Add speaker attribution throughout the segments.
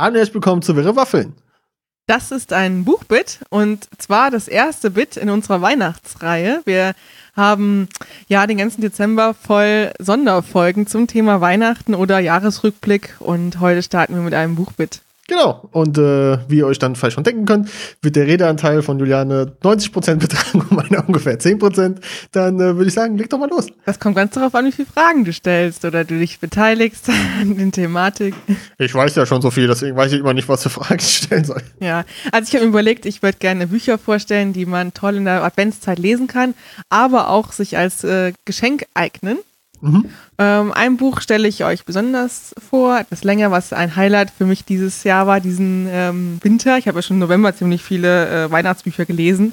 Speaker 1: Herzlich willkommen zu Wirre Waffeln.
Speaker 2: Das ist ein Buchbit und zwar das erste Bit in unserer Weihnachtsreihe. Wir haben ja den ganzen Dezember voll Sonderfolgen zum Thema Weihnachten oder Jahresrückblick und heute starten wir mit einem Buchbit.
Speaker 1: Genau. Und äh, wie ihr euch dann vielleicht schon denken könnt, wird der Redeanteil von Juliane 90% betragen und meiner ungefähr 10%. Dann äh, würde ich sagen, leg doch mal los.
Speaker 2: Das kommt ganz darauf an, wie viele Fragen du stellst oder du dich beteiligst an den Thematik.
Speaker 1: Ich weiß ja schon so viel, deswegen weiß ich immer nicht, was für Fragen ich stellen soll.
Speaker 2: Ja, also ich habe mir überlegt, ich würde gerne Bücher vorstellen, die man toll in der Adventszeit lesen kann, aber auch sich als äh, Geschenk eignen. Mhm. Ähm, ein Buch stelle ich euch besonders vor, etwas länger, was ein Highlight für mich dieses Jahr war, diesen ähm, Winter. Ich habe ja schon im November ziemlich viele äh, Weihnachtsbücher gelesen.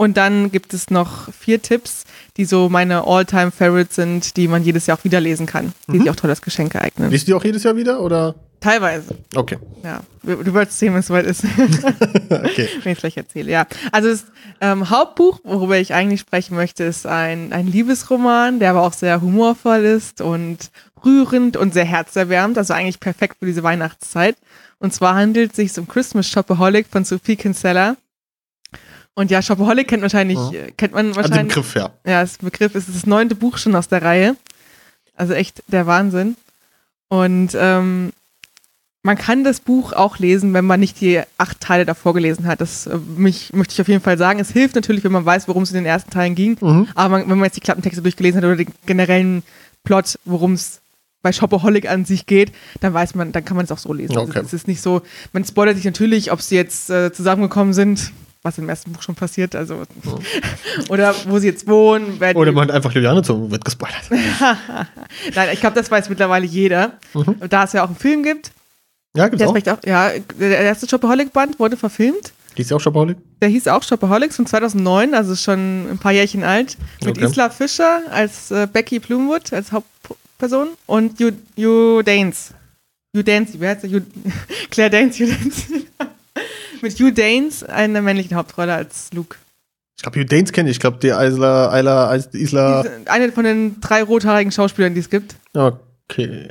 Speaker 2: Und dann gibt es noch vier Tipps, die so meine All-Time-Favorites sind, die man jedes Jahr auch wieder lesen kann, die mhm. sich auch toll als Geschenk eignen.
Speaker 1: Liest du die auch jedes Jahr wieder oder?
Speaker 2: Teilweise.
Speaker 1: Okay.
Speaker 2: Ja, du wolltest sehen, wenn es soweit ist. okay. Wenn ich es gleich erzähle, ja. Also das ähm, Hauptbuch, worüber ich eigentlich sprechen möchte, ist ein, ein Liebesroman, der aber auch sehr humorvoll ist und rührend und sehr herzerwärmend, also eigentlich perfekt für diese Weihnachtszeit. Und zwar handelt es sich um Christmas Shopaholic von Sophie Kinsella. Und ja, Shopaholic kennt wahrscheinlich, ja. kennt man wahrscheinlich.
Speaker 1: Also Begriff, ja.
Speaker 2: Ja, das Begriff ist das neunte Buch schon aus der Reihe. Also echt der Wahnsinn. Und ähm, man kann das Buch auch lesen, wenn man nicht die acht Teile davor gelesen hat. Das äh, mich, möchte ich auf jeden Fall sagen. Es hilft natürlich, wenn man weiß, worum es in den ersten Teilen ging. Mhm. Aber man, wenn man jetzt die Klappentexte durchgelesen hat oder den generellen Plot, worum es bei Shopaholic an sich geht, dann weiß man, dann kann man es auch so lesen. Also okay. Also es ist nicht so, man spoilert sich natürlich, ob sie jetzt äh, zusammengekommen sind, was im ersten Buch schon passiert, also oder wo sie jetzt wohnen.
Speaker 1: Oder man hat einfach Juliane zum wird gespoilert.
Speaker 2: Nein, ich glaube, das weiß mittlerweile jeder. Mhm. Da es ja auch einen Film gibt,
Speaker 1: ja, gibt's
Speaker 2: der
Speaker 1: auch. auch.
Speaker 2: Ja, der erste Shopaholic-Band wurde verfilmt.
Speaker 1: Hieß der auch Shopaholic?
Speaker 2: Der hieß auch Shopaholics von 2009, also schon ein paar Jährchen alt. Mit okay. Isla Fischer als äh, Becky Plumwood als Hauptperson und Hugh, Hugh Danes. Hugh Danes, wie heißt der? Claire Danes, Hugh Danes. Mit Hugh Danes eine männliche Hauptrolle als Luke.
Speaker 1: Ich glaube, Hugh Danes kenne ich. Ich glaube, die Isla, Isla, Isla.
Speaker 2: Eine von den drei rothaarigen Schauspielern, die es gibt.
Speaker 1: Okay.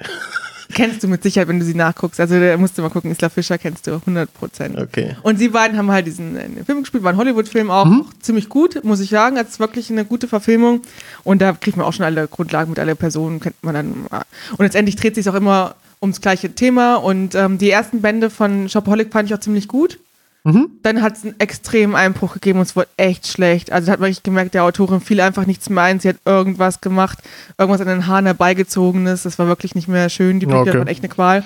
Speaker 2: Kennst du mit Sicherheit, wenn du sie nachguckst. Also da musst du mal gucken, Isla Fischer kennst du 100 Prozent.
Speaker 1: Okay.
Speaker 2: Und sie beiden haben halt diesen äh, Film gespielt, war ein Hollywood-Film auch, mhm. auch, ziemlich gut, muss ich sagen. Es ist wirklich eine gute Verfilmung. Und da kriegt man auch schon alle Grundlagen mit alle Personen, kennt man dann. Und letztendlich dreht sich auch immer ums gleiche Thema. Und ähm, die ersten Bände von Shopaholic fand ich auch ziemlich gut. Mhm. Dann hat es einen extremen Einbruch gegeben und es wurde echt schlecht. Also hat man wirklich gemerkt, der Autorin fiel einfach nichts mehr ein. Sie hat irgendwas gemacht, irgendwas an den Haaren herbeigezogenes. Das war wirklich nicht mehr schön. Die Bücher okay. waren echt eine Qual.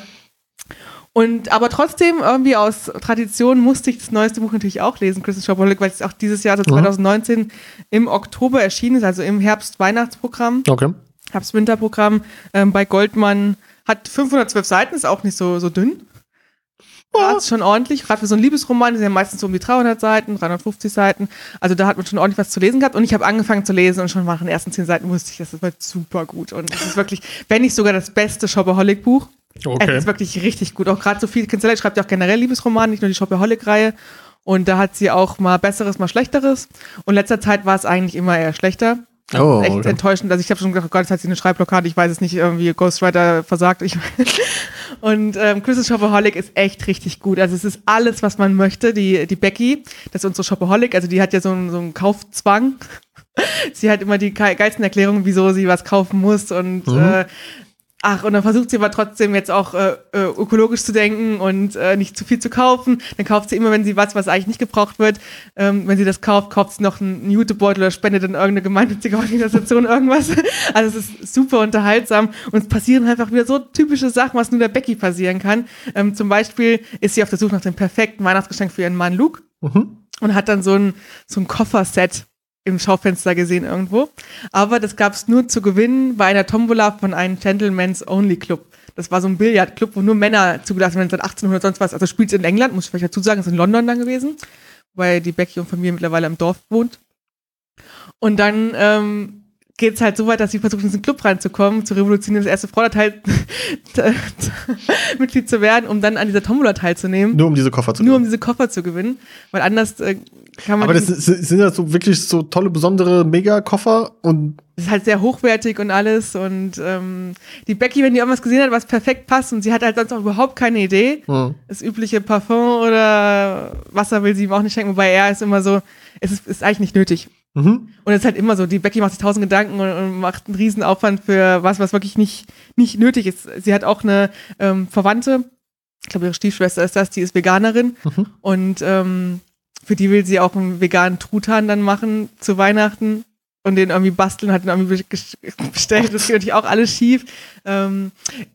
Speaker 2: Und aber trotzdem, irgendwie aus Tradition musste ich das neueste Buch natürlich auch lesen, Christmas Shopaholic, weil es auch dieses Jahr, also 2019, mhm. im Oktober erschienen ist, also im Herbst-Weihnachtsprogramm.
Speaker 1: Okay.
Speaker 2: Herbst-Winterprogramm ähm, bei Goldmann. Hat 512 Seiten, ist auch nicht so, so dünn. Ja, ist schon ordentlich. Gerade für so einen Liebesroman, die sind ja meistens so um die 300 Seiten, 350 Seiten. Also da hat man schon ordentlich was zu lesen gehabt. Und ich habe angefangen zu lesen und schon nach den ersten 10 Seiten wusste ich, das wird super gut. Und es ist wirklich, wenn nicht sogar das beste Shopaholic-Buch. Okay. Es ist wirklich richtig gut. Auch gerade Sophie Kinsella schreibt ja auch generell Liebesroman, nicht nur die Shopaholic-Reihe. Und da hat sie auch mal Besseres, mal Schlechteres. Und in letzter Zeit war es eigentlich immer eher schlechter. Oh, echt okay. enttäuschend. Also ich habe schon gedacht, oh Gott, jetzt hat sie eine Schreibblockade, ich weiß es nicht, irgendwie Ghostwriter versagt. Ich und ähm, Chris's Shopaholic ist echt richtig gut. Also es ist alles, was man möchte. Die, die Becky, das ist unsere Shopaholic, also die hat ja so einen, so einen Kaufzwang. sie hat immer die geilsten Erklärungen, wieso sie was kaufen muss und mhm. äh, Ach, und dann versucht sie aber trotzdem jetzt auch äh, äh, ökologisch zu denken und äh, nicht zu viel zu kaufen. Dann kauft sie immer, wenn sie was, was eigentlich nicht gebraucht wird, ähm, wenn sie das kauft, kauft sie noch einen Jutebeutel oder spendet in irgendeine gemeinnützige Organisation irgendwas. Also es ist super unterhaltsam und es passieren einfach wieder so typische Sachen, was nur der Becky passieren kann. Ähm, zum Beispiel ist sie auf der Suche nach dem perfekten Weihnachtsgeschenk für ihren Mann Luke mhm. und hat dann so ein, so ein Kofferset im Schaufenster gesehen irgendwo. Aber das gab es nur zu gewinnen bei einer Tombola von einem Gentleman's Only Club. Das war so ein Billardclub, wo nur Männer zugelassen werden seit 1800 sonst was. Also spielt in England, muss ich vielleicht dazu sagen, ist in London dann gewesen, weil die Becky und Familie mittlerweile im Dorf wohnt. Und dann ähm, geht es halt so weit, dass sie versucht, in diesen Club reinzukommen, zu revolutionieren, das erste Frau Mitglied zu werden, um dann an dieser Tombola teilzunehmen.
Speaker 1: Nur um diese Koffer zu
Speaker 2: gewinnen. Nur um diese Koffer zu gewinnen, weil anders äh, Kann man
Speaker 1: Aber das
Speaker 2: die-
Speaker 1: sind, das so wirklich so tolle, besondere Mega-Koffer und
Speaker 2: Das ist halt sehr hochwertig und alles. Und ähm, die Becky, wenn die irgendwas gesehen hat, was perfekt passt und sie hat halt sonst auch überhaupt keine Idee,
Speaker 1: hm.
Speaker 2: das übliche Parfum oder Wasser will sie ihm auch nicht schenken, wobei er ist immer so, es ist, ist eigentlich nicht nötig.
Speaker 1: Mhm.
Speaker 2: Und es ist halt immer so, die Becky macht sich tausend Gedanken und, und macht einen riesen Aufwand für was, was wirklich nicht, nicht nötig ist. Sie hat auch eine ähm, Verwandte, ich glaube ihre Stiefschwester ist das, die ist Veganerin
Speaker 1: Mhm.
Speaker 2: und ähm, für die will sie auch einen veganen Truthahn dann machen zu Weihnachten und den irgendwie basteln, hat den irgendwie bes- bestellt. Das geht natürlich auch alles schief. Ähm,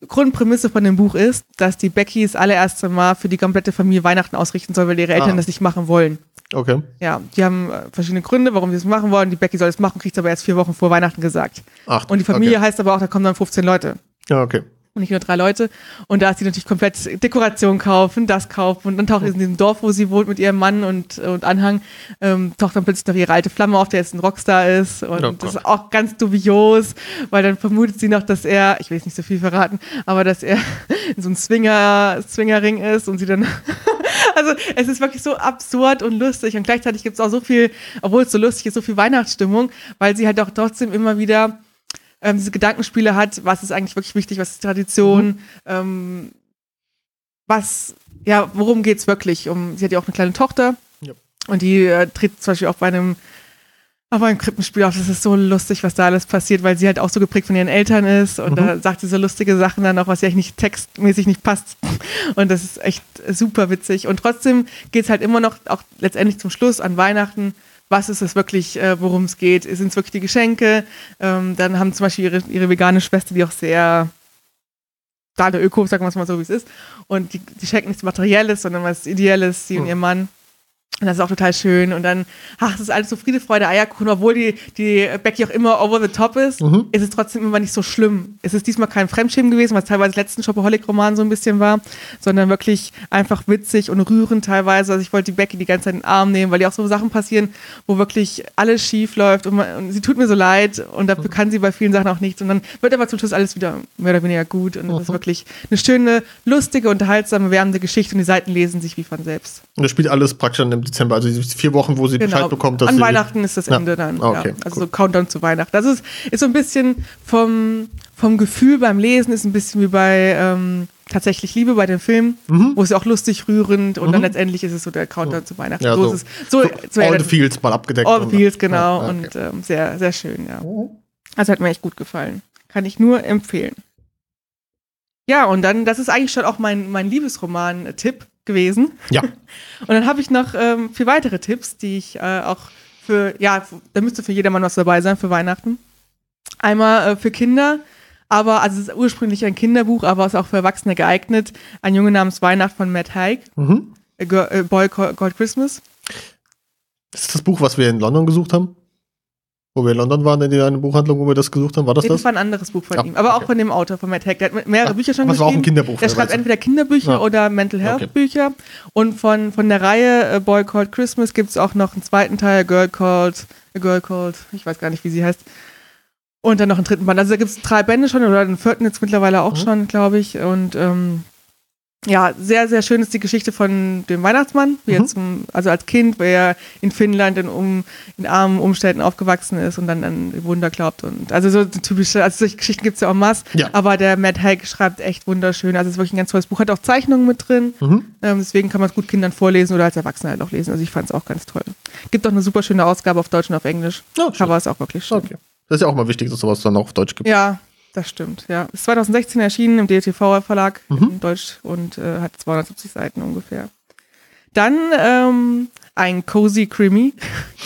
Speaker 2: Grundprämisse von dem Buch ist, dass die Becky das allererste Mal für die komplette Familie Weihnachten ausrichten soll, weil ihre Eltern
Speaker 1: Ah.
Speaker 2: das nicht machen wollen.
Speaker 1: Okay.
Speaker 2: Ja, die haben äh, verschiedene Gründe, warum sie es machen wollen. Die Becky soll es machen, kriegt es aber erst vier Wochen vor Weihnachten gesagt.
Speaker 1: Ach,
Speaker 2: Und die Familie
Speaker 1: Okay.
Speaker 2: heißt aber auch, da kommen dann 15 Leute
Speaker 1: Ja, okay.
Speaker 2: Und nicht nur drei Leute. Und da ist sie natürlich komplett Dekoration kaufen, das kaufen. Und dann taucht in diesem Dorf, wo sie wohnt mit ihrem Mann und, und Anhang, ähm, taucht dann plötzlich noch ihre alte Flamme auf, der jetzt ein Rockstar ist. Und
Speaker 1: Oh
Speaker 2: das ist auch ganz dubios, weil dann vermutet sie noch, dass er, ich will jetzt nicht so viel verraten, aber dass er in so einem Swinger, Swingerring ist und sie dann. Also es ist wirklich so absurd und lustig und gleichzeitig gibt es auch so viel, obwohl es so lustig ist, so viel Weihnachtsstimmung, weil sie halt auch trotzdem immer wieder ähm, diese Gedankenspiele hat, was ist eigentlich wirklich wichtig, was ist Tradition, ähm, was, ja, worum geht's wirklich? Um, sie hat ja auch eine kleine Tochter
Speaker 1: Ja.
Speaker 2: und die äh, tritt zum Beispiel auch bei einem auf einem Krippenspiel auf, das ist so lustig, was da alles passiert, weil sie halt auch so geprägt von ihren Eltern ist und
Speaker 1: Mhm.
Speaker 2: da sagt sie so lustige Sachen dann auch, was ja eigentlich nicht textmäßig nicht passt. Und das ist echt super witzig. Und trotzdem geht's halt immer noch, auch letztendlich zum Schluss an Weihnachten, was ist es wirklich, äh, worum es geht? Sind es wirklich die Geschenke? Ähm, dann haben zum Beispiel ihre, ihre vegane Schwester, die auch sehr da der Öko, sagen wir es mal so, wie es ist. Und die, die schenken nichts Materielles, sondern was Ideelles, sie und
Speaker 1: Mhm.
Speaker 2: ihr Mann. Und das ist auch total schön. Und dann, ach, das ist alles so Friede, Freude, Eierkuchen, obwohl die, die Becky auch immer over the top ist,
Speaker 1: Mhm.
Speaker 2: ist es trotzdem immer nicht so schlimm. Es ist diesmal kein Fremdschämen gewesen, was teilweise im letzten Shopaholic-Roman so ein bisschen war, sondern wirklich einfach witzig und rührend teilweise. Also ich wollte die Becky die ganze Zeit in den Arm nehmen, weil die auch so Sachen passieren, wo wirklich alles schief läuft und, man, und sie tut mir so leid und dafür kann sie bei vielen Sachen auch nichts. Und dann wird aber zum Schluss alles wieder mehr oder weniger gut und es ist
Speaker 1: Mhm.
Speaker 2: wirklich eine schöne, lustige, unterhaltsame, wärmende Geschichte und die Seiten lesen sich wie von selbst.
Speaker 1: Und das spielt alles praktisch dann im Dezember, also vier Wochen, wo sie Bescheid bekommt, dass
Speaker 2: Genau. An
Speaker 1: sie.
Speaker 2: Weihnachten ist das. Ende dann.
Speaker 1: Ah, okay,
Speaker 2: ja. Also so Countdown zu Weihnachten. Das ist, ist so ein bisschen vom, vom Gefühl beim Lesen, ist ein bisschen wie bei ähm, tatsächlich Liebe bei dem Film,
Speaker 1: Mhm.
Speaker 2: wo es auch lustig, rührend und dann
Speaker 1: Mhm.
Speaker 2: letztlich ist es so der Countdown zu Weihnachten.
Speaker 1: Ja,
Speaker 2: so,
Speaker 1: so-
Speaker 2: ist es. So, so
Speaker 1: All the Fields mal abgedeckt.
Speaker 2: All the Feels, genau.
Speaker 1: Ja, ja,
Speaker 2: Und
Speaker 1: okay.
Speaker 2: ähm, sehr, sehr schön, ja. Also hat mir echt gut gefallen. Kann ich nur empfehlen. Ja, und dann, das ist eigentlich schon auch mein, mein Liebesroman-Tipp gewesen.
Speaker 1: Ja.
Speaker 2: Und dann habe ich noch ähm, vier weitere Tipps, die ich äh, auch für, ja, da müsste für jedermann was dabei sein für Weihnachten. Einmal äh, für Kinder, aber, also es ist ursprünglich ein Kinderbuch, aber ist auch für Erwachsene geeignet. Ein Junge namens Weihnacht von Matt Haig,
Speaker 1: Mhm.
Speaker 2: A Boy Called Called Christmas.
Speaker 1: Das ist das Buch, was wir in London gesucht haben? Wo wir in London waren, in einer Buchhandlung, wo wir das gesucht haben. War das
Speaker 2: Nee,
Speaker 1: das?
Speaker 2: das war ein anderes Buch von
Speaker 1: Ja,
Speaker 2: ihm, aber auch
Speaker 1: okay.
Speaker 2: von dem Autor, von Matt Haig. Der hat mehrere
Speaker 1: Ah,
Speaker 2: Bücher schon
Speaker 1: aber es war auch ein
Speaker 2: geschrieben.
Speaker 1: Kinderbuch.
Speaker 2: Der
Speaker 1: wer
Speaker 2: schreibt entweder Kinderbücher
Speaker 1: Ja.
Speaker 2: oder Mental Health
Speaker 1: Okay.
Speaker 2: Bücher. Und von, von der Reihe A Boy Called Christmas gibt es auch noch einen zweiten Teil, Girl Called, A Girl Called, ich weiß gar nicht, wie sie heißt. Und dann noch einen dritten Band. Also da gibt es drei Bände schon oder einen vierten jetzt mittlerweile auch
Speaker 1: Mhm.
Speaker 2: schon, glaube ich. Und ähm, ja, sehr, sehr schön ist die Geschichte von dem Weihnachtsmann, wie er
Speaker 1: Mhm.
Speaker 2: zum, also als Kind, weil er in Finnland in, um, in armen Umständen aufgewachsen ist und dann an Wunder glaubt. Und also so typische, also solche Geschichten gibt es ja auch mass.
Speaker 1: Ja.
Speaker 2: Aber der Matt Haig schreibt echt wunderschön. Also es ist wirklich ein ganz tolles Buch. Hat auch Zeichnungen mit drin.
Speaker 1: Mhm.
Speaker 2: Ähm, deswegen kann man es gut Kindern vorlesen oder als Erwachsener halt auch lesen. Also ich fand es auch ganz toll. Gibt auch eine super schöne Ausgabe auf Deutsch und auf Englisch.
Speaker 1: Schön.
Speaker 2: Cover ist auch wirklich schön.
Speaker 1: Okay. Das ist ja auch mal wichtig, dass sowas dann auch auf Deutsch gibt.
Speaker 2: Ja, das stimmt. Ja, ist 2016 erschienen im DTV Verlag
Speaker 1: Mhm.
Speaker 2: in Deutsch und äh, hat 270 Seiten ungefähr. Dann ähm, ein cozy Krimi,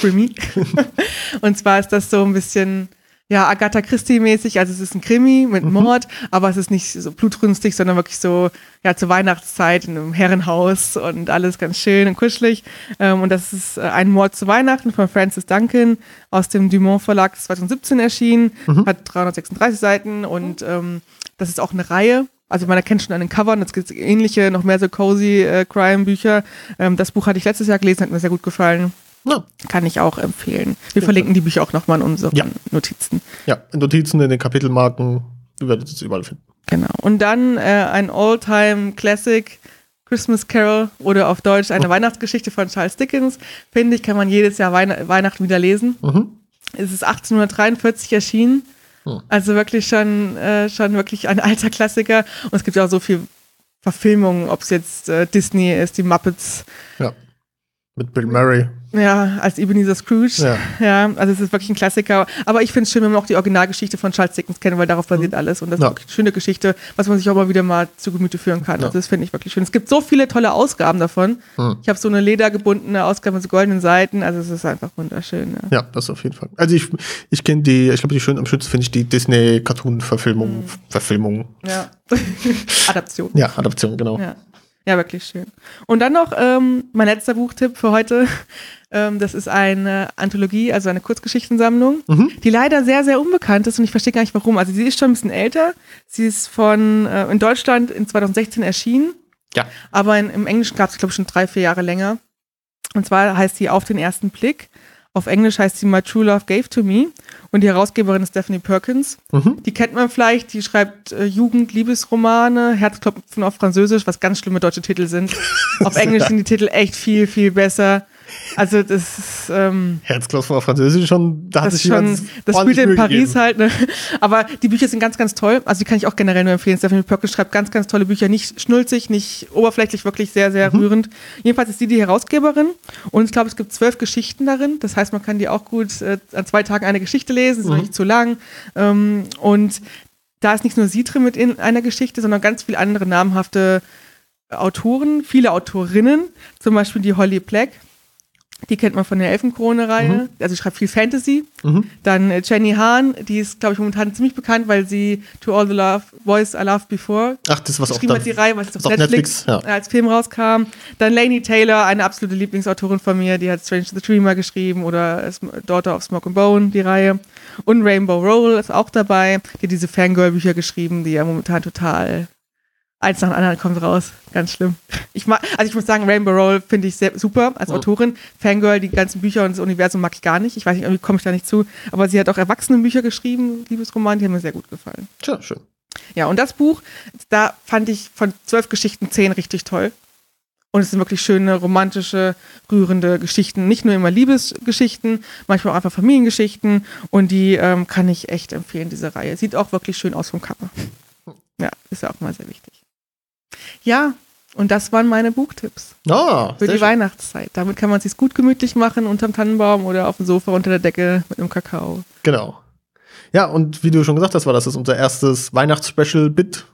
Speaker 2: Krimi. und zwar ist das so ein bisschen ja Agatha Christie mäßig. Also es ist ein Krimi mit
Speaker 1: Mhm.
Speaker 2: Mord, aber es ist nicht so blutrünstig, sondern wirklich so ja zur Weihnachtszeit in einem Herrenhaus und alles ganz schön und kuschelig. Ähm, und das ist äh, ein Mord zu Weihnachten von Francis Duncan aus dem Dumont Verlag, das ist 2017 erschienen,
Speaker 1: Mhm.
Speaker 2: hat 336 Seiten und ähm, das ist auch eine Reihe. Also man erkennt schon an den Covern, es gibt ähnliche, noch mehr so cozy äh, Crime-Bücher. Ähm, das Buch hatte ich letztes Jahr gelesen, hat mir sehr gut gefallen.
Speaker 1: Ja.
Speaker 2: Kann ich auch empfehlen. Wir verlinken die Bücher auch nochmal in unseren
Speaker 1: Ja.
Speaker 2: Notizen.
Speaker 1: ja, in Notizen, in den Kapitelmarken, ihr werdet es überall finden.
Speaker 2: Genau. Und dann äh, ein All-Time Classic, Christmas Carol oder auf Deutsch eine Weihnachtsgeschichte von Charles Dickens. Finde ich, kann man jedes Jahr Weihn Weihnachten wieder lesen.
Speaker 1: Mhm.
Speaker 2: Es ist 1843 erschienen.
Speaker 1: Hm.
Speaker 2: Also wirklich schon, äh, schon wirklich ein alter Klassiker. Und es gibt ja auch so viel Verfilmungen, ob es jetzt äh, Disney ist, die Muppets,
Speaker 1: Ja. Mit Bill Murray.
Speaker 2: ja, als Ebenezer Scrooge.
Speaker 1: Ja.
Speaker 2: Ja, also es ist wirklich ein Klassiker. Aber ich finde es schön, wenn man auch die Originalgeschichte von Charles Dickens kennt, weil darauf basiert alles. Und das
Speaker 1: Mhm. Ja.
Speaker 2: ist eine schöne Geschichte, was man sich auch mal wieder mal zu Gemüte führen kann.
Speaker 1: Ja.
Speaker 2: Also das finde ich wirklich schön. Es gibt so viele tolle Ausgaben davon.
Speaker 1: Hm.
Speaker 2: Ich habe so eine ledergebundene Ausgabe mit so goldenen Seiten. Also es ist einfach wunderschön. Ja.
Speaker 1: Ja, das auf jeden Fall. Also ich, ich kenne die, ich glaube, die schön am schönsten finde ich die Disney-Cartoon-Verfilmung. Verfilmung.
Speaker 2: ja. Adaption.
Speaker 1: Ja, Adaption, genau.
Speaker 2: Ja. Ja, wirklich schön. Und dann noch ähm, mein letzter Buchtipp für heute. Ähm, das ist eine Anthologie, also eine Kurzgeschichtensammlung,
Speaker 1: Mhm.
Speaker 2: die leider sehr, sehr unbekannt ist und ich verstehe gar nicht warum. Also sie ist schon ein bisschen älter. Sie ist von äh, in Deutschland in 2016 erschienen,
Speaker 1: Ja.
Speaker 2: aber in, im Englischen gab es, glaube ich, schon drei, vier Jahre länger. Und zwar heißt sie Auf den ersten Blick. Auf Englisch heißt sie My True Love Gave to Me. Und die Herausgeberin ist Stephanie Perkins.
Speaker 1: Mhm.
Speaker 2: Die kennt man vielleicht, die schreibt äh, Jugend-Liebesromane, Herzklopfen auf Französisch, was ganz schlimme deutsche Titel sind. auf Englisch sind die Titel echt viel, viel besser. Also das ist, ähm,
Speaker 1: Herzklopfen auf Französisch schon, da hat sich
Speaker 2: schon, das spielt in Paris
Speaker 1: gegeben.
Speaker 2: halt, ne? Aber die Bücher sind ganz, ganz toll. Also die kann ich auch generell nur empfehlen. Stephanie Perkins schreibt ganz, ganz tolle Bücher. Nicht schnulzig, nicht oberflächlich, wirklich sehr, sehr
Speaker 1: Mhm.
Speaker 2: rührend. Jedenfalls ist sie die Herausgeberin. Und ich glaube, es gibt zwölf Geschichten darin. Das heißt, man kann die auch gut äh, an zwei Tagen eine Geschichte lesen. Ist
Speaker 1: Mhm.
Speaker 2: nicht zu lang. Ähm, und da ist nicht nur sie drin mit in einer Geschichte, sondern ganz viele andere namhafte Autoren, viele Autorinnen. Zum Beispiel die Holly Black. Die kennt man von der Elfenkrone-Reihe. Also sie schreibt viel Fantasy.
Speaker 1: Mhm.
Speaker 2: Dann äh, Jenny Hahn, die ist, glaube ich, momentan ziemlich bekannt, weil sie To All the Love Boys I Loved Before
Speaker 1: Ach, das was auch
Speaker 2: geschrieben hat, die Reihe, was auf Netflix,
Speaker 1: Netflix, ja.
Speaker 2: äh, als Film rauskam. Dann Lainey Taylor, eine absolute Lieblingsautorin von mir, die hat Strange the Dreamer geschrieben oder Daughter of Smoke and Bone, die Reihe. Und Rainbow Roll ist auch dabei, die hat diese Fangirl-Bücher geschrieben, die ja momentan total eins nach dem anderen kommt raus. Ganz schlimm. Ich mag, also ich muss sagen, Rainbow Roll finde ich sehr super als. Autorin. Fangirl, die ganzen Bücher und das Universum mag ich gar nicht. Ich weiß nicht, irgendwie komme ich da nicht zu. Aber sie hat auch Erwachsenenbücher geschrieben, Liebesroman, die haben mir sehr gut gefallen.
Speaker 1: Tja, schön.
Speaker 2: Ja, und das Buch, da fand ich von zwölf Geschichten zehn richtig toll. Und es sind wirklich schöne, romantische, rührende Geschichten. Nicht nur immer Liebesgeschichten, manchmal auch einfach Familiengeschichten. Und die ähm, kann ich echt empfehlen, diese Reihe. Sieht auch wirklich schön aus vom Cover. Ja, ist ja auch mal sehr wichtig. Ja, und das waren meine Buchtipps
Speaker 1: Ah,
Speaker 2: für die
Speaker 1: schön.
Speaker 2: Weihnachtszeit. Damit kann man es sich gut gemütlich machen, unterm Tannenbaum oder auf dem Sofa unter der Decke mit einem Kakao.
Speaker 1: Genau. Ja, und wie du schon gesagt hast, war das ist unser erstes Weihnachtsspecial-Bit.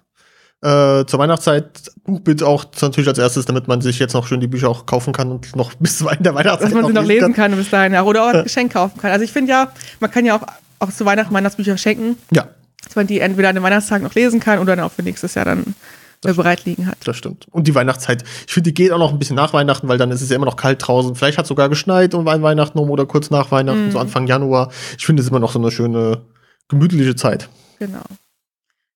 Speaker 1: Äh, zur Weihnachtszeit Buchbit auch natürlich als erstes, damit man sich jetzt noch schön die Bücher auch kaufen kann und noch bis in der Weihnachtszeit
Speaker 2: dass man sie noch lesen kann bis dahin ja. oder auch als Geschenk kaufen kann. Also ich finde ja, man kann ja auch, auch zu Weihnachten Weihnachtsbücher schenken,
Speaker 1: Ja,
Speaker 2: dass man die entweder an den Weihnachtstagen noch lesen kann oder dann auch für nächstes Jahr dann äh, bereit liegen hat.
Speaker 1: das stimmt. Und die Weihnachtszeit, ich finde, die geht auch noch ein bisschen nach Weihnachten, weil dann ist es ja immer noch kalt draußen. Vielleicht hat es sogar geschneit um Weihnachten rum oder kurz nach Weihnachten,
Speaker 2: Mhm.
Speaker 1: so Anfang Januar. Ich finde es ist immer noch so eine schöne, gemütliche Zeit.
Speaker 2: Genau.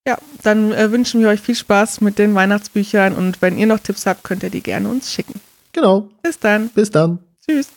Speaker 2: Ja, dann äh, wünschen wir euch viel Spaß mit den Weihnachtsbüchern und wenn ihr noch Tipps habt, könnt ihr die gerne uns schicken.
Speaker 1: Genau.
Speaker 2: Bis dann.
Speaker 1: Bis dann.
Speaker 2: Tschüss.